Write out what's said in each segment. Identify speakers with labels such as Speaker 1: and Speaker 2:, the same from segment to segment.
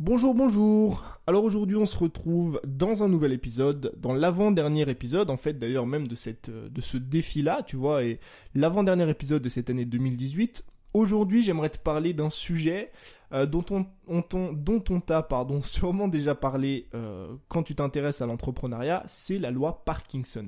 Speaker 1: Bonjour, bonjour. Alors aujourd'hui, on se retrouve dans un nouvel épisode, dans l'avant-dernier épisode, en fait, d'ailleurs même de cette, euh, de ce défi-là, tu vois, et l'avant-dernier épisode de cette année 2018. Aujourd'hui, j'aimerais te parler d'un sujet euh, dont on, on, dont on t'a, pardon, sûrement déjà parlé euh, quand tu t'intéresses à l'entrepreneuriat, c'est la loi Parkinson.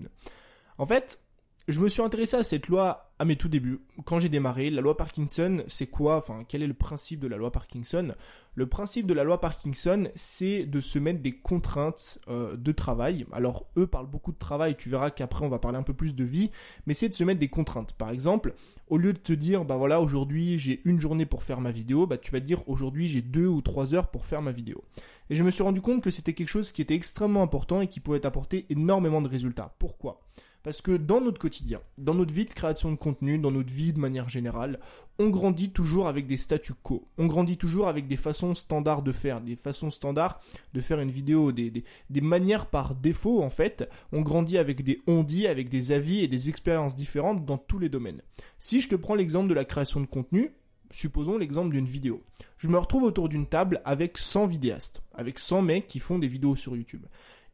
Speaker 1: En fait, je me suis intéressé à cette loi à mes tout débuts. Quand j'ai démarré, la loi Parkinson, c'est quoi Enfin, quel est le principe de la loi Parkinson? Le principe de la loi Parkinson, c'est de se mettre des contraintes euh, de travail. Alors, eux parlent beaucoup de travail, tu verras qu'après on va parler un peu plus de vie, mais c'est de se mettre des contraintes. Par exemple, au lieu de te dire, bah voilà, aujourd'hui j'ai une journée pour faire ma vidéo, bah tu vas dire, aujourd'hui j'ai deux ou trois heures pour faire ma vidéo. Et je me suis rendu compte que c'était quelque chose qui était extrêmement important et qui pouvait apporter énormément de résultats. Pourquoi? Parce que dans notre quotidien, dans notre vie de création de contenu, dans notre vie de manière générale, on grandit toujours avec des statu quo. On grandit toujours avec des façons standards de faire, des façons standards de faire une vidéo, des, des, manières par défaut en fait. On grandit avec des on-dit, avec des avis et des expériences différentes dans tous les domaines. Si je te prends l'exemple de la création de contenu, supposons l'exemple d'une vidéo. Je me retrouve autour d'une table avec 100 vidéastes, avec 100 mecs qui font des vidéos sur YouTube.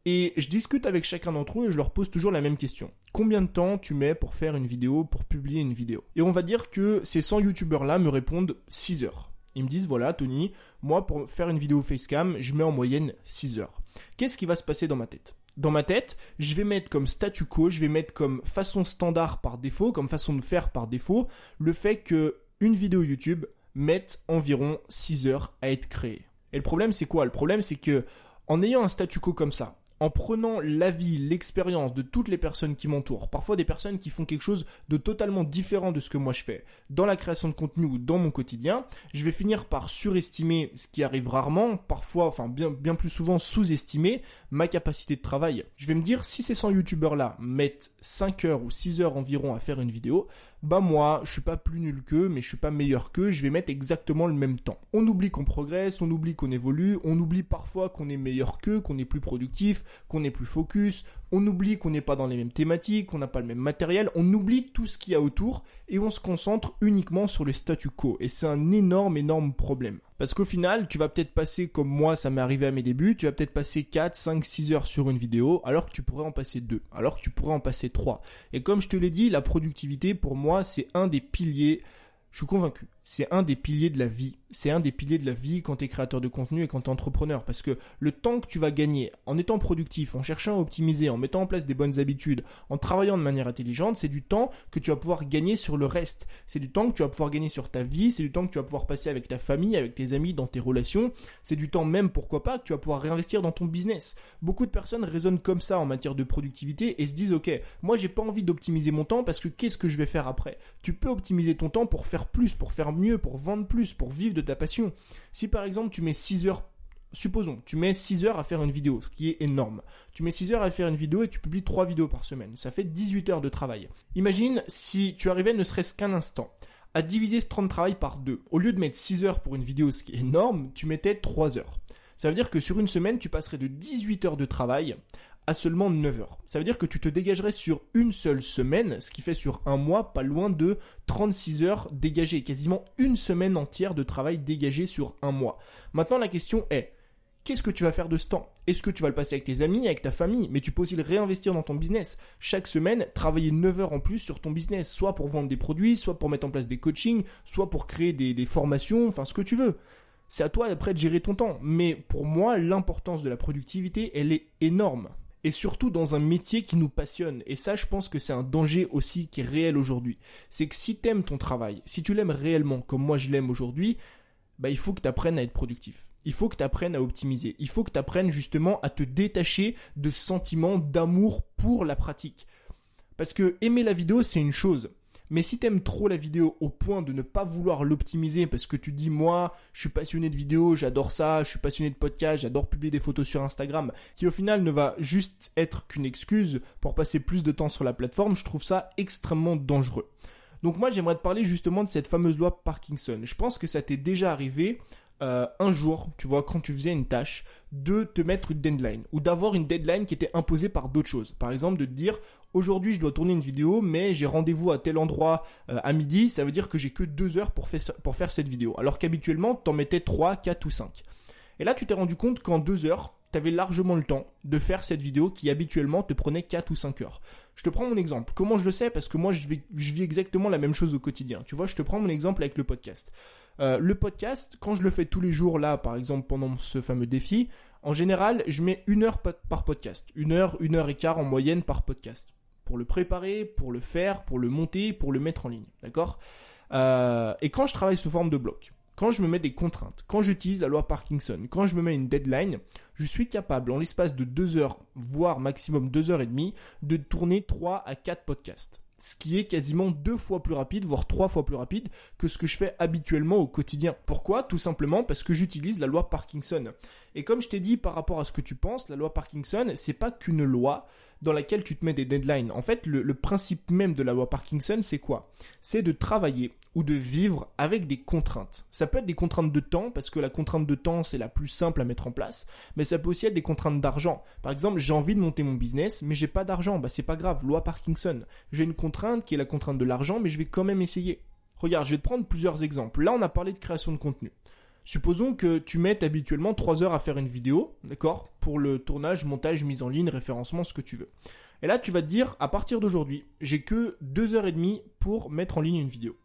Speaker 1: Et je discute avec chacun d'entre eux et je leur pose toujours la même question. Combien de temps tu mets pour faire une vidéo, pour publier une vidéo? Et on va dire que ces 100 youtubeurs-là me répondent 6 heures. Ils me disent, voilà Tony, moi pour faire une vidéo facecam, je mets en moyenne 6 heures. Qu'est-ce qui va se passer dans ma tête? Dans ma tête, je vais mettre comme statu quo, je vais mettre comme façon standard par défaut, comme façon de faire par défaut, le fait que une vidéo YouTube mette environ 6 heures à être créée. Et le problème c'est quoi? Le problème c'est que en ayant un statu quo comme ça, en prenant l'avis, l'expérience de toutes les personnes qui m'entourent, parfois des personnes qui font quelque chose de totalement différent de ce que moi je fais, dans la création de contenu ou dans mon quotidien, je vais finir par surestimer ce qui arrive rarement, parfois, enfin bien, plus souvent sous-estimer ma capacité de travail. Je vais me dire, si ces 100 youtubeurs là mettent 5 heures ou 6 heures environ à faire une vidéo, bah moi, je suis pas plus nul qu'eux, mais je suis pas meilleur qu'eux, je vais mettre exactement le même temps. On oublie qu'on progresse, on oublie qu'on évolue, on oublie parfois qu'on est meilleur qu'eux, qu'on est plus productif, qu'on est plus focus, on oublie qu'on n'est pas dans les mêmes thématiques, qu'on n'a pas le même matériel, on oublie tout ce qu'il y a autour et on se concentre uniquement sur le statu quo. Et c'est un énorme, énorme problème. Parce qu'au final, tu vas peut-être passer, comme moi, ça m'est arrivé à mes débuts, tu vas peut-être passer 4, 5, 6 heures sur une vidéo, alors que tu pourrais en passer 2, alors que tu pourrais en passer 3. Et comme je te l'ai dit, la productivité, pour moi, c'est un des piliers, je suis convaincu, c'est un des piliers de la vie c'est un des piliers de la vie quand tu es créateur de contenu et quand tu es entrepreneur. Parce que le temps que tu vas gagner en étant productif, en cherchant à optimiser, en mettant en place des bonnes habitudes, en travaillant de manière intelligente, c'est du temps que tu vas pouvoir gagner sur le reste. C'est du temps que tu vas pouvoir gagner sur ta vie, c'est du temps que tu vas pouvoir passer avec ta famille, avec tes amis, dans tes relations. C'est du temps même, pourquoi pas, que tu vas pouvoir réinvestir dans ton business. Beaucoup de personnes raisonnent comme ça en matière de productivité et se disent, ok, moi j'ai pas envie d'optimiser mon temps parce que qu'est-ce que je vais faire après? Tu peux optimiser ton temps pour faire plus, pour faire mieux, pour vendre plus, pour vivre de ta passion. Si par exemple tu mets 6 heures supposons, tu mets 6 heures à faire une vidéo, ce qui est énorme. Tu mets 6 heures à faire une vidéo et tu publies 3 vidéos par semaine. Ça fait 18 heures de travail. Imagine si tu arrivais ne serait-ce qu'un instant à diviser ce temps de travail par 2. Au lieu de mettre 6 heures pour une vidéo, ce qui est énorme, tu mettais 3 heures. Ça veut dire que sur une semaine, tu passerais de 18 heures de travail à seulement 9 heures. Ça veut dire que tu te dégagerais sur une seule semaine, ce qui fait sur un mois pas loin de 36 heures dégagées, quasiment une semaine entière de travail dégagé sur un mois. Maintenant la question est, qu'est-ce que tu vas faire de ce temps? Est-ce que tu vas le passer avec tes amis, avec ta famille? Mais tu peux aussi le réinvestir dans ton business. Chaque semaine, travailler 9 heures en plus sur ton business, soit pour vendre des produits, soit pour mettre en place des coachings, soit pour créer des, des formations, enfin ce que tu veux. C'est à toi après de gérer ton temps. Mais pour moi, l'importance de la productivité, elle est énorme et surtout dans un métier qui nous passionne. Et ça, je pense que c'est un danger aussi qui est réel aujourd'hui. C'est que si tu aimes ton travail, si tu l'aimes réellement comme moi je l'aime aujourd'hui, bah, il faut que tu apprennes à être productif. Il faut que tu apprennes à optimiser. Il faut que tu apprennes justement à te détacher de sentiments d'amour pour la pratique. Parce que aimer la vidéo, c'est une chose. Mais si t'aimes trop la vidéo au point de ne pas vouloir l'optimiser parce que tu dis moi, je suis passionné de vidéo, j'adore ça, je suis passionné de podcast, j'adore publier des photos sur Instagram, qui au final ne va juste être qu'une excuse pour passer plus de temps sur la plateforme, je trouve ça extrêmement dangereux. Donc moi j'aimerais te parler justement de cette fameuse loi Parkinson. Je pense que ça t'est déjà arrivé euh, un jour, tu vois, quand tu faisais une tâche, de te mettre une deadline ou d'avoir une deadline qui était imposée par d'autres choses. Par exemple, de te dire aujourd'hui je dois tourner une vidéo, mais j'ai rendez-vous à tel endroit euh, à midi, ça veut dire que j'ai que deux heures pour, pour faire cette vidéo. Alors qu'habituellement, t'en mettais 3, 4 ou 5. Et là, tu t'es rendu compte qu'en deux heures, tu avais largement le temps de faire cette vidéo qui habituellement te prenait 4 ou 5 heures. Je te prends mon exemple. Comment je le sais? Parce que moi, je vis, exactement la même chose au quotidien. Tu vois, je te prends mon exemple avec le podcast. Euh, le podcast, quand je le fais tous les jours, là, par exemple, pendant ce fameux défi, en général, je mets une heure par podcast. Une heure, une heure et quart en moyenne par podcast. Pour le préparer, pour le faire, pour le monter, pour le mettre en ligne. D'accord? Euh, Et quand je travaille sous forme de bloc, quand je me mets des contraintes, quand j'utilise la loi Parkinson, quand je me mets une deadline, je suis capable en l'espace de deux heures, voire maximum deux heures et demie, de tourner trois à quatre podcasts. Ce qui est quasiment deux fois plus rapide, voire trois fois plus rapide que ce que je fais habituellement au quotidien. Pourquoi? Tout simplement parce que j'utilise la loi Parkinson. Et comme je t'ai dit par rapport à ce que tu penses, la loi Parkinson, c'est pas qu'une loi dans laquelle tu te mets des deadlines. En fait, le, principe même de la loi Parkinson, c'est quoi? C'est de travailler ou de vivre avec des contraintes. Ça peut être des contraintes de temps, parce que la contrainte de temps, c'est la plus simple à mettre en place, mais ça peut aussi être des contraintes d'argent. Par exemple, j'ai envie de monter mon business, mais j'ai pas d'argent. Bah, c'est pas grave, loi Parkinson. J'ai une qui est la contrainte de l'argent, mais je vais quand même essayer. Regarde, je vais te prendre plusieurs exemples. Là, on a parlé de création de contenu. Supposons que tu mettes habituellement 3 heures à faire une vidéo, d'accord Pour le tournage, montage, mise en ligne, référencement, ce que tu veux. Et là, tu vas te dire, à partir d'aujourd'hui, j'ai que 2 heures et demie pour mettre en ligne une vidéo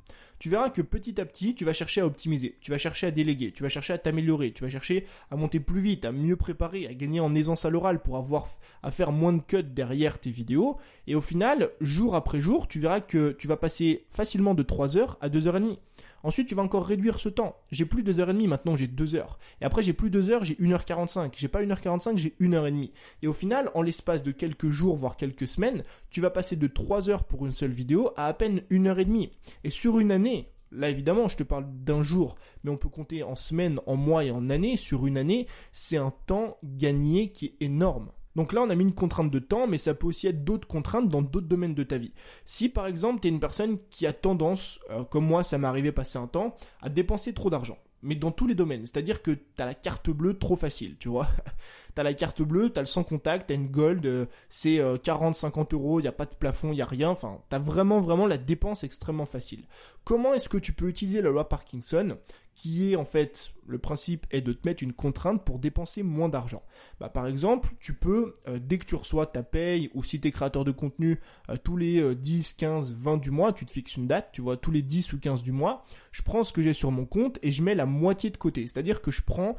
Speaker 1: tu verras que petit à petit, tu vas chercher à optimiser, tu vas chercher à déléguer, tu vas chercher à t'améliorer, tu vas chercher à monter plus vite, à mieux préparer, à gagner en aisance à l'oral pour avoir à faire moins de cuts derrière tes vidéos. Et au final, jour après jour, tu verras que tu vas passer facilement de 3 heures à 2 heures et demie. Ensuite, tu vas encore réduire ce temps. J'ai plus 2h30, maintenant j'ai 2 heures. Et après, j'ai plus 2 heures, j'ai 1h45. J'ai pas 1h45, j'ai 1h30. Et au final, en l'espace de quelques jours, voire quelques semaines, tu vas passer de 3 heures pour une seule vidéo à à peine 1h30. Et sur une année, Là, évidemment, je te parle d'un jour, mais on peut compter en semaines, en mois et en années. Sur une année, c'est un temps gagné qui est énorme. Donc là, on a mis une contrainte de temps, mais ça peut aussi être d'autres contraintes dans d'autres domaines de ta vie. Si par exemple, tu es une personne qui a tendance, euh, comme moi, ça m'est arrivé passer un temps, à dépenser trop d'argent, mais dans tous les domaines, c'est-à-dire que tu as la carte bleue trop facile, tu vois. T'as la carte bleue, t'as le sans contact, t'as une gold, euh, c'est 40-50 euh, euros, il n'y a pas de plafond, il n'y a rien. Enfin, t'as vraiment, vraiment la dépense extrêmement facile. Comment est-ce que tu peux utiliser la loi Parkinson qui est en fait le principe est de te mettre une contrainte pour dépenser moins d'argent? Bah, par exemple, tu peux, euh, dès que tu reçois ta paye, ou si tu es créateur de contenu, tous les 10, 15, 20 du mois, tu te fixes une date, tu vois, tous les 10 ou 15 du mois, je prends ce que j'ai sur mon compte et je mets la moitié de côté. C'est-à-dire que je prends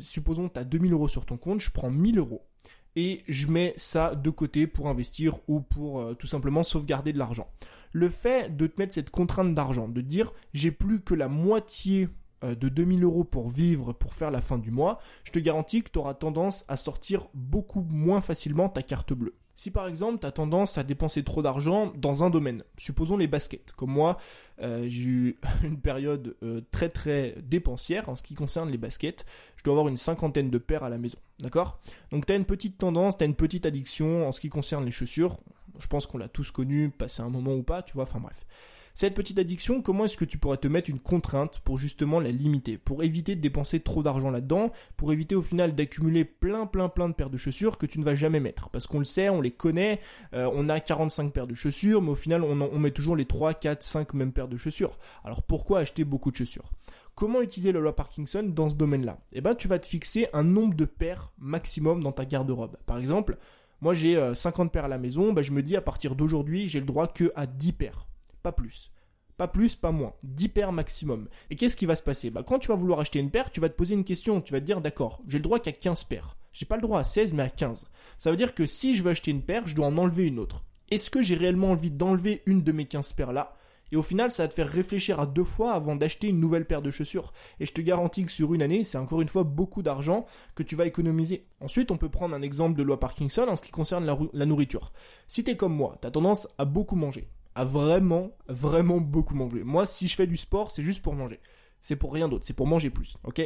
Speaker 1: supposons que tu as 2000 euros sur ton compte, je prends 1000 euros et je mets ça de côté pour investir ou pour euh, tout simplement sauvegarder de l'argent. Le fait de te mettre cette contrainte d'argent, de dire j'ai plus que la moitié euh, de 2000 euros pour vivre, pour faire la fin du mois, je te garantis que tu auras tendance à sortir beaucoup moins facilement ta carte bleue. Si par exemple tu as tendance à dépenser trop d'argent dans un domaine, supposons les baskets, comme moi euh, j'ai eu une période euh, très très dépensière en ce qui concerne les baskets, je dois avoir une cinquantaine de paires à la maison, d'accord? Donc tu as une petite tendance, tu as une petite addiction en ce qui concerne les chaussures, je pense qu'on l'a tous connu, passé un moment ou pas, tu vois, enfin bref. Cette petite addiction, comment est-ce que tu pourrais te mettre une contrainte pour justement la limiter, pour éviter de dépenser trop d'argent là-dedans, pour éviter au final d'accumuler plein plein plein de paires de chaussures que tu ne vas jamais mettre. Parce qu'on le sait, on les connaît, euh, on a 45 paires de chaussures, mais au final on, met toujours les 3, 4, 5 mêmes paires de chaussures. Alors pourquoi acheter beaucoup de chaussures? Comment utiliser la loi Parkinson dans ce domaine-là? Eh ben, tu vas te fixer un nombre de paires maximum dans ta garde-robe. Par exemple, moi j'ai 50 euh, paires à la maison, ben, je me dis à partir d'aujourd'hui, j'ai le droit que à 10 paires pas plus. Pas plus, pas moins. 10 paires maximum. Et qu'est-ce qui va se passer? Bah, Quand tu vas vouloir acheter une paire, tu vas te poser une question. Tu vas te dire, d'accord, j'ai le droit qu'à 15 paires. J'ai pas le droit à 16, mais à 15. Ça veut dire que si je veux acheter une paire, je dois en enlever une autre. Est-ce que j'ai réellement envie d'enlever une de mes 15 paires là et au final, ça va te faire réfléchir à deux fois avant d'acheter une nouvelle paire de chaussures. Et je te garantis que sur une année, c'est encore une fois beaucoup d'argent que tu vas économiser. Ensuite, on peut prendre un exemple de loi Parkinson en ce qui concerne la, la nourriture. Si tu es comme moi, tu as tendance à beaucoup manger vraiment, vraiment beaucoup manger. Moi, si je fais du sport, c'est juste pour manger. C'est pour rien d'autre, c'est pour manger plus, ok?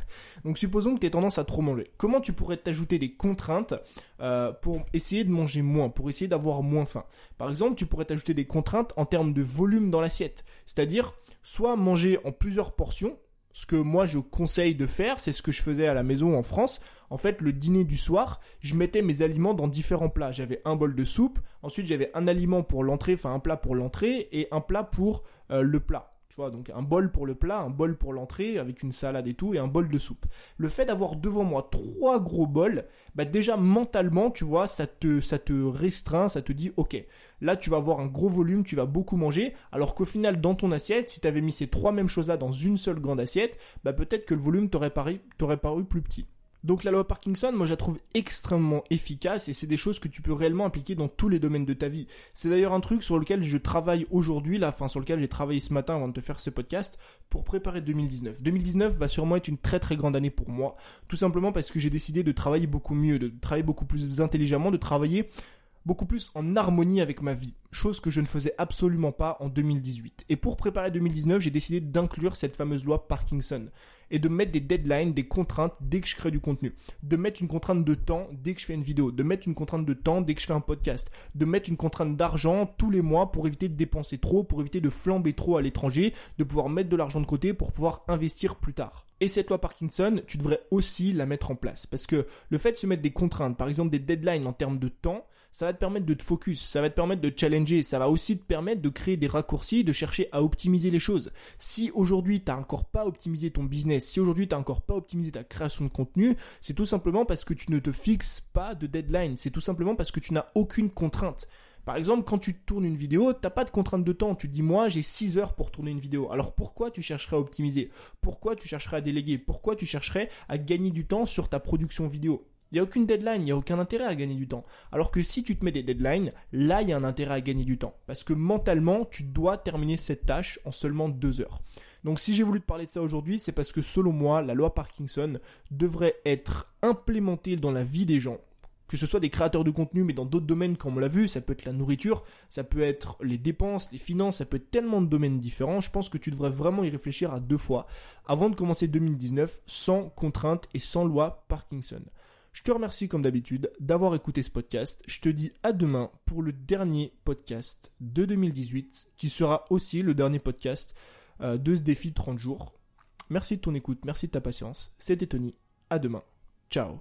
Speaker 1: Donc supposons que tu aies tendance à trop manger. Comment tu pourrais t'ajouter des contraintes euh, pour essayer de manger moins, pour essayer d'avoir moins faim? Par exemple, tu pourrais t'ajouter des contraintes en termes de volume dans l'assiette. C'est-à-dire, soit manger en plusieurs portions, ce que moi je conseille de faire, c'est ce que je faisais à la maison en France. En fait, le dîner du soir, je mettais mes aliments dans différents plats. J'avais un bol de soupe, ensuite j'avais un aliment pour l'entrée, enfin un plat pour l'entrée et un plat pour euh, le plat. Donc un bol pour le plat, un bol pour l'entrée avec une salade et tout, et un bol de soupe. Le fait d'avoir devant moi trois gros bols, bah déjà mentalement, tu vois, ça te, restreint, ça te dit, ok, là tu vas avoir un gros volume, tu vas beaucoup manger, alors qu'au final, dans ton assiette, si tu avais mis ces trois mêmes choses-là dans une seule grande assiette, bah peut-être que le volume t'aurait paru plus petit. Donc la loi Parkinson, moi je la trouve extrêmement efficace et c'est des choses que tu peux réellement appliquer dans tous les domaines de ta vie. C'est d'ailleurs un truc sur lequel je travaille aujourd'hui, la fin sur lequel j'ai travaillé ce matin avant de te faire ce podcast pour préparer 2019. 2019 va sûrement être une très très grande année pour moi, tout simplement parce que j'ai décidé de travailler beaucoup mieux, de travailler beaucoup plus intelligemment, de travailler beaucoup plus en harmonie avec ma vie, chose que je ne faisais absolument pas en 2018. Et pour préparer 2019, j'ai décidé d'inclure cette fameuse loi Parkinson et de mettre des deadlines, des contraintes dès que je crée du contenu. De mettre une contrainte de temps dès que je fais une vidéo. De mettre une contrainte de temps dès que je fais un podcast. De mettre une contrainte d'argent tous les mois pour éviter de dépenser trop, pour éviter de flamber trop à l'étranger, de pouvoir mettre de l'argent de côté pour pouvoir investir plus tard. Et cette loi Parkinson, tu devrais aussi la mettre en place. Parce que le fait de se mettre des contraintes, par exemple des deadlines en termes de temps, ça va te permettre de te focus, ça va te permettre de challenger, ça va aussi te permettre de créer des raccourcis, de chercher à optimiser les choses. Si aujourd'hui tu n'as encore pas optimisé ton business, si aujourd'hui tu n'as encore pas optimisé ta création de contenu, c'est tout simplement parce que tu ne te fixes pas de deadline, c'est tout simplement parce que tu n'as aucune contrainte. Par exemple, quand tu tournes une vidéo, tu n'as pas de contrainte de temps. Tu te dis, moi, j'ai 6 heures pour tourner une vidéo. Alors pourquoi tu chercherais à optimiser? Pourquoi tu chercherais à déléguer? Pourquoi tu chercherais à gagner du temps sur ta production vidéo? Il n'y a aucune deadline, il n'y a aucun intérêt à gagner du temps. Alors que si tu te mets des deadlines, là, il y a un intérêt à gagner du temps. Parce que mentalement, tu dois terminer cette tâche en seulement deux heures. Donc si j'ai voulu te parler de ça aujourd'hui, c'est parce que selon moi, la loi Parkinson devrait être implémentée dans la vie des gens. Que ce soit des créateurs de contenu, mais dans d'autres domaines, comme on l'a vu, ça peut être la nourriture, ça peut être les dépenses, les finances, ça peut être tellement de domaines différents. Je pense que tu devrais vraiment y réfléchir à deux fois avant de commencer 2019 sans contrainte et sans loi Parkinson. Je te remercie comme d'habitude d'avoir écouté ce podcast. Je te dis à demain pour le dernier podcast de 2018 qui sera aussi le dernier podcast euh, de ce défi 30 jours. Merci de ton écoute, merci de ta patience. C'était Tony. À demain. Ciao.